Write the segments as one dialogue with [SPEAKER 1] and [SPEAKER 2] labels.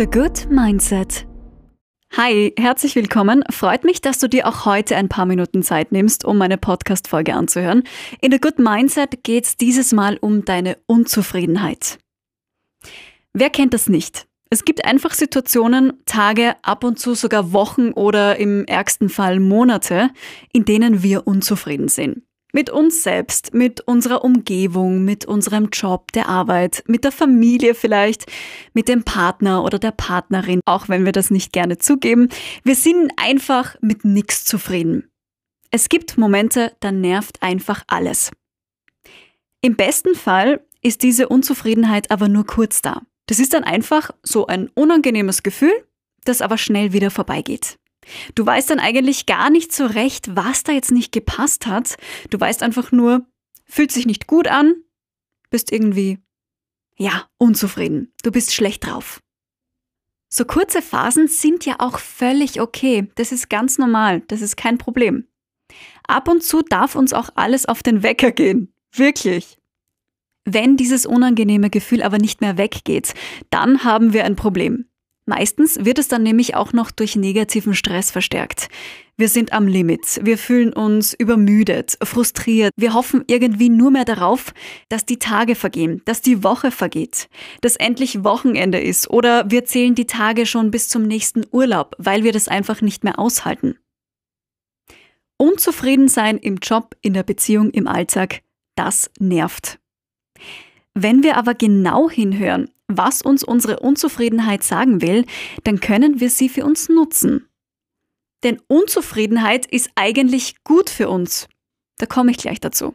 [SPEAKER 1] The Good Mindset. Hi, herzlich willkommen. Freut mich, dass du dir auch heute ein paar Minuten Zeit nimmst, um meine Podcast-Folge anzuhören. In The Good Mindset geht es dieses Mal um deine Unzufriedenheit. Wer kennt das nicht? Es gibt einfach Situationen, Tage, ab und zu sogar Wochen oder im ärgsten Fall Monate, in denen wir unzufrieden sind. Mit uns selbst, mit unserer Umgebung, mit unserem Job, der Arbeit, mit der Familie vielleicht, mit dem Partner oder der Partnerin, auch wenn wir das nicht gerne zugeben. Wir sind einfach mit nichts zufrieden. Es gibt Momente, da nervt einfach alles. Im besten Fall ist diese Unzufriedenheit aber nur kurz da. Das ist dann einfach so ein unangenehmes Gefühl, das aber schnell wieder vorbeigeht. Du weißt dann eigentlich gar nicht so recht, was da jetzt nicht gepasst hat. Du weißt einfach nur, fühlt sich nicht gut an, bist irgendwie, ja, unzufrieden. Du bist schlecht drauf. So kurze Phasen sind ja auch völlig okay. Das ist ganz normal. Das ist kein Problem. Ab und zu darf uns auch alles auf den Wecker gehen. Wirklich. Wenn dieses unangenehme Gefühl aber nicht mehr weggeht, dann haben wir ein Problem. Meistens wird es dann nämlich auch noch durch negativen Stress verstärkt. Wir sind am Limit, wir fühlen uns übermüdet, frustriert, wir hoffen irgendwie nur mehr darauf, dass die Tage vergehen, dass die Woche vergeht, dass endlich Wochenende ist oder wir zählen die Tage schon bis zum nächsten Urlaub, weil wir das einfach nicht mehr aushalten. Unzufrieden sein im Job, in der Beziehung, im Alltag, das nervt. Wenn wir aber genau hinhören, was uns unsere Unzufriedenheit sagen will, dann können wir sie für uns nutzen. Denn Unzufriedenheit ist eigentlich gut für uns. Da komme ich gleich dazu.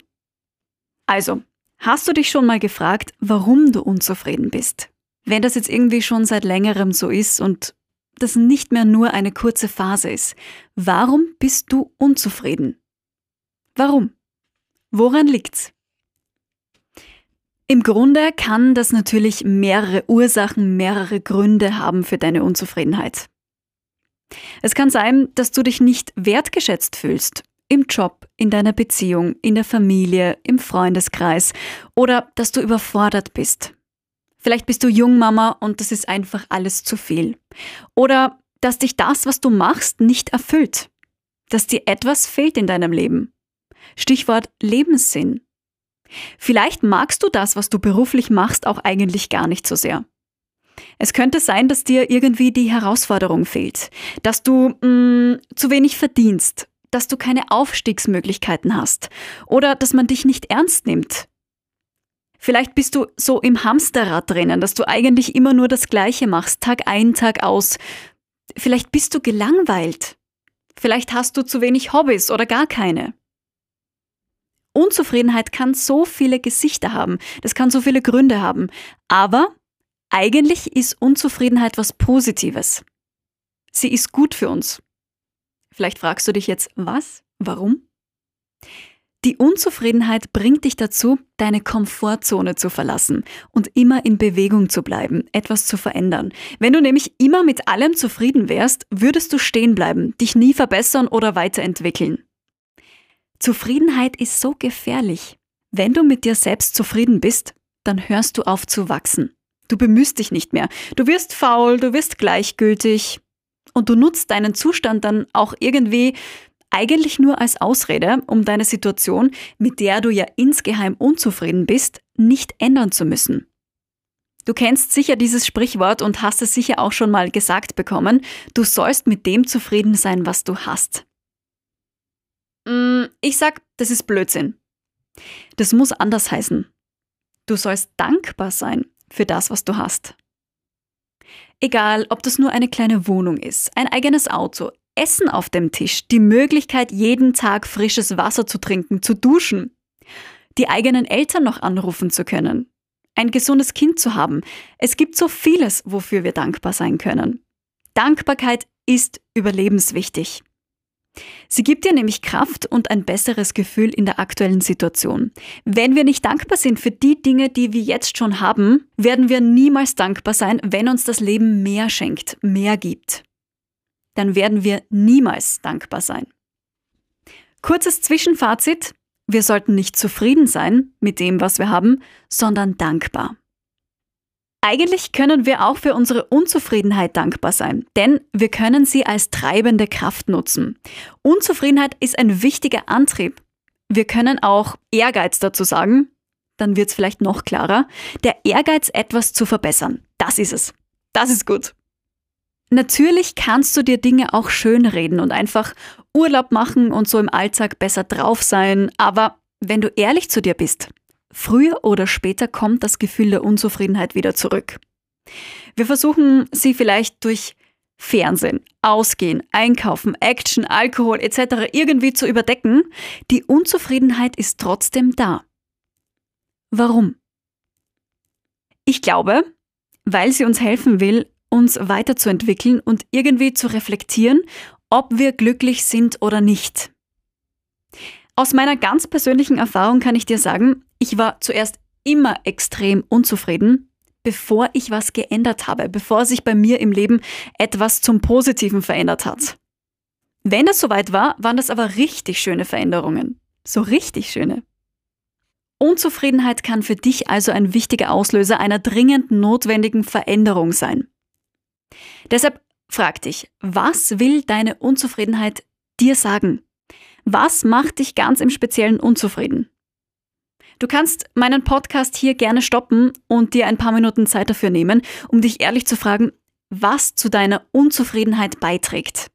[SPEAKER 1] Also, hast du dich schon mal gefragt, warum du unzufrieden bist? Wenn das jetzt irgendwie schon seit längerem so ist und das nicht mehr nur eine kurze Phase ist, warum bist du unzufrieden? Warum? Woran liegt's? Im Grunde kann das natürlich mehrere Ursachen, mehrere Gründe haben für deine Unzufriedenheit. Es kann sein, dass du dich nicht wertgeschätzt fühlst. Im Job, in deiner Beziehung, in der Familie, im Freundeskreis oder dass du überfordert bist. Vielleicht bist du Jungmama und das ist einfach alles zu viel. Oder dass dich das, was du machst, nicht erfüllt. Dass dir etwas fehlt in deinem Leben. Stichwort Lebenssinn. Vielleicht magst du das, was du beruflich machst, auch eigentlich gar nicht so sehr. Es könnte sein, dass dir irgendwie die Herausforderung fehlt, dass du mh, mm, zu wenig verdienst, dass du keine Aufstiegsmöglichkeiten hast oder dass man dich nicht ernst nimmt. Vielleicht bist du so im Hamsterrad drinnen, dass du eigentlich immer nur das Gleiche machst, Tag ein, Tag aus. Vielleicht bist du gelangweilt. Vielleicht hast du zu wenig Hobbys oder gar keine. Unzufriedenheit kann so viele Gesichter haben, das kann so viele Gründe haben, aber eigentlich ist Unzufriedenheit was Positives. Sie ist gut für uns. Vielleicht fragst du dich jetzt, was? Warum? Die Unzufriedenheit bringt dich dazu, deine Komfortzone zu verlassen und immer in Bewegung zu bleiben, etwas zu verändern. Wenn du nämlich immer mit allem zufrieden wärst, würdest du stehen bleiben, dich nie verbessern oder weiterentwickeln. Zufriedenheit ist so gefährlich. Wenn du mit dir selbst zufrieden bist, dann hörst du auf zu wachsen. Du bemühst dich nicht mehr. Du wirst faul, du wirst gleichgültig. Und du nutzt deinen Zustand dann auch irgendwie eigentlich nur als Ausrede, um deine Situation, mit der du ja insgeheim unzufrieden bist, nicht ändern zu müssen. Du kennst sicher dieses Sprichwort und hast es sicher auch schon mal gesagt bekommen, du sollst mit dem zufrieden sein, was du hast. Ich sag, das ist Blödsinn. Das muss anders heißen. Du sollst dankbar sein für das, was du hast. Egal, ob das nur eine kleine Wohnung ist, ein eigenes Auto, Essen auf dem Tisch, die Möglichkeit, jeden Tag frisches Wasser zu trinken, zu duschen, die eigenen Eltern noch anrufen zu können, ein gesundes Kind zu haben. Es gibt so vieles, wofür wir dankbar sein können. Dankbarkeit ist überlebenswichtig. Sie gibt dir nämlich Kraft und ein besseres Gefühl in der aktuellen Situation. Wenn wir nicht dankbar sind für die Dinge, die wir jetzt schon haben, werden wir niemals dankbar sein, wenn uns das Leben mehr schenkt, mehr gibt. Dann werden wir niemals dankbar sein. Kurzes Zwischenfazit. Wir sollten nicht zufrieden sein mit dem, was wir haben, sondern dankbar. Eigentlich können wir auch für unsere Unzufriedenheit dankbar sein, denn wir können sie als treibende Kraft nutzen. Unzufriedenheit ist ein wichtiger Antrieb. Wir können auch Ehrgeiz dazu sagen, dann wird es vielleicht noch klarer. Der Ehrgeiz, etwas zu verbessern. Das ist es. Das ist gut. Natürlich kannst du dir Dinge auch schönreden und einfach Urlaub machen und so im Alltag besser drauf sein, aber wenn du ehrlich zu dir bist, Früher oder später kommt das Gefühl der Unzufriedenheit wieder zurück. Wir versuchen sie vielleicht durch Fernsehen, Ausgehen, Einkaufen, Action, Alkohol etc. irgendwie zu überdecken. Die Unzufriedenheit ist trotzdem da. Warum? Ich glaube, weil sie uns helfen will, uns weiterzuentwickeln und irgendwie zu reflektieren, ob wir glücklich sind oder nicht. Aus meiner ganz persönlichen Erfahrung kann ich dir sagen, ich war zuerst immer extrem unzufrieden, bevor ich was geändert habe, bevor sich bei mir im Leben etwas zum Positiven verändert hat. Wenn das soweit war, waren das aber richtig schöne Veränderungen. So richtig schöne. Unzufriedenheit kann für dich also ein wichtiger Auslöser einer dringend notwendigen Veränderung sein. Deshalb frag dich, was will deine Unzufriedenheit dir sagen? Was macht dich ganz im Speziellen unzufrieden? Du kannst meinen Podcast hier gerne stoppen und dir ein paar Minuten Zeit dafür nehmen, um dich ehrlich zu fragen, was zu deiner Unzufriedenheit beiträgt.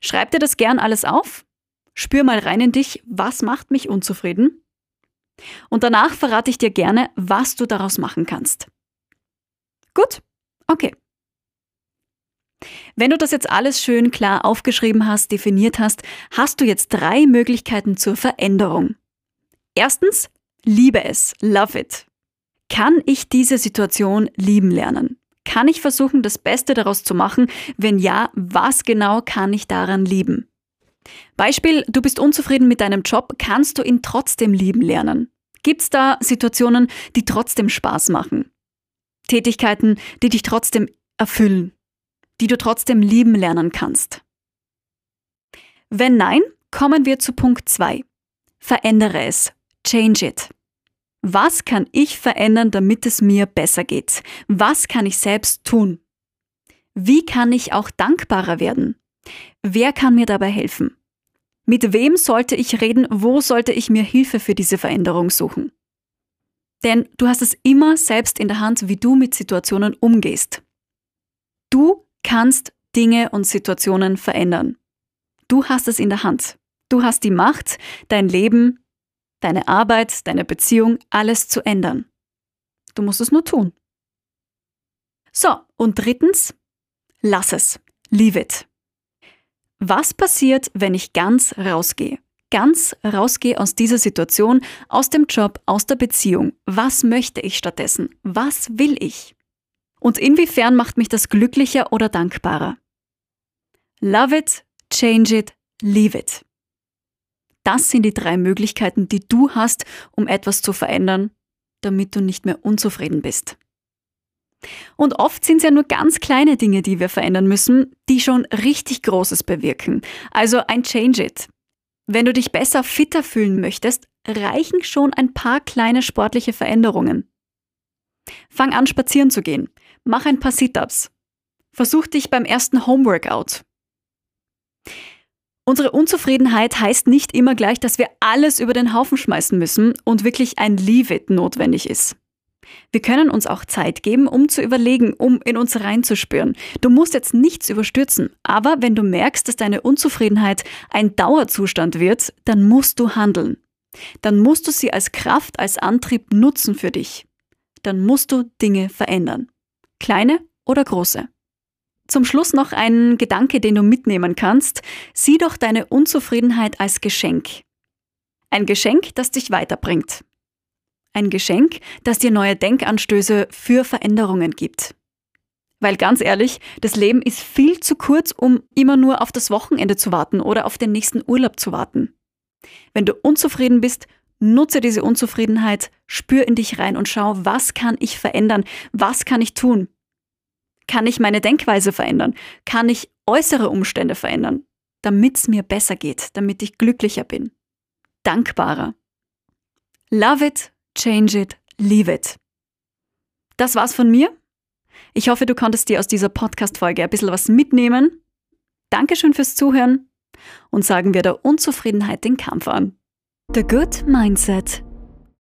[SPEAKER 1] Schreib dir das gern alles auf, spür mal rein in dich, was macht mich unzufrieden und danach verrate ich dir gerne, was du daraus machen kannst. Gut? Okay. Wenn du das jetzt alles schön klar aufgeschrieben hast, definiert hast, hast du jetzt drei Möglichkeiten zur Veränderung. Erstens, liebe es, love it. Kann ich diese Situation lieben lernen? Kann ich versuchen, das Beste daraus zu machen? Wenn ja, was genau kann ich daran lieben? Beispiel, du bist unzufrieden mit deinem Job, kannst du ihn trotzdem lieben lernen? Gibt es da Situationen, die trotzdem Spaß machen? Tätigkeiten, die dich trotzdem erfüllen? Die du trotzdem lieben lernen kannst? Wenn nein, kommen wir zu Punkt 2. Verändere es, Change it. Was kann ich verändern, damit es mir besser geht? Was kann ich selbst tun? Wie kann ich auch dankbarer werden? Wer kann mir dabei helfen? Mit wem sollte ich reden? Wo sollte ich mir Hilfe für diese Veränderung suchen? Denn du hast es immer selbst in der Hand, wie du mit Situationen umgehst. Du kannst Dinge und Situationen verändern. Du hast es in der Hand. Du hast die Macht, dein Leben deine Arbeit, deine Beziehung, alles zu ändern. Du musst es nur tun. So, und drittens, lass es. Leave it. Was passiert, wenn ich ganz rausgehe? Ganz rausgehe aus dieser Situation, aus dem Job, aus der Beziehung. Was möchte ich stattdessen? Was will ich? Und inwiefern macht mich das glücklicher oder dankbarer? Love it, change it, leave it. Das sind die drei Möglichkeiten, die du hast, um etwas zu verändern, damit du nicht mehr unzufrieden bist. Und oft sind es ja nur ganz kleine Dinge, die wir verändern müssen, die schon richtig Großes bewirken. Also ein Change It. Wenn du dich besser fitter fühlen möchtest, reichen schon ein paar kleine sportliche Veränderungen. Fang an, spazieren zu gehen. Mach ein paar Sit-ups. Versuch dich beim ersten Homeworkout. Unsere Unzufriedenheit heißt nicht immer gleich, dass wir alles über den Haufen schmeißen müssen und wirklich ein Leave-it notwendig ist. Wir können uns auch Zeit geben, um zu überlegen, um in uns reinzuspüren. Du musst jetzt nichts überstürzen, aber wenn du merkst, dass deine Unzufriedenheit ein Dauerzustand wird, dann musst du handeln. Dann musst du sie als Kraft, als Antrieb nutzen für dich. Dann musst du Dinge verändern. Kleine oder große. Zum Schluss noch ein Gedanke, den du mitnehmen kannst. Sieh doch deine Unzufriedenheit als Geschenk. Ein Geschenk, das dich weiterbringt. Ein Geschenk, das dir neue Denkanstöße für Veränderungen gibt. Weil ganz ehrlich, das Leben ist viel zu kurz, um immer nur auf das Wochenende zu warten oder auf den nächsten Urlaub zu warten. Wenn du unzufrieden bist, nutze diese Unzufriedenheit, spür in dich rein und schau, was kann ich verändern, was kann ich tun. Kann ich meine Denkweise verändern? Kann ich äußere Umstände verändern, damit es mir besser geht, damit ich glücklicher bin? Dankbarer. Love it, change it, leave it. Das war's von mir. Ich hoffe, du konntest dir aus dieser Podcast-Folge ein bisschen was mitnehmen. Dankeschön fürs Zuhören und sagen wir der Unzufriedenheit den Kampf an. The Good Mindset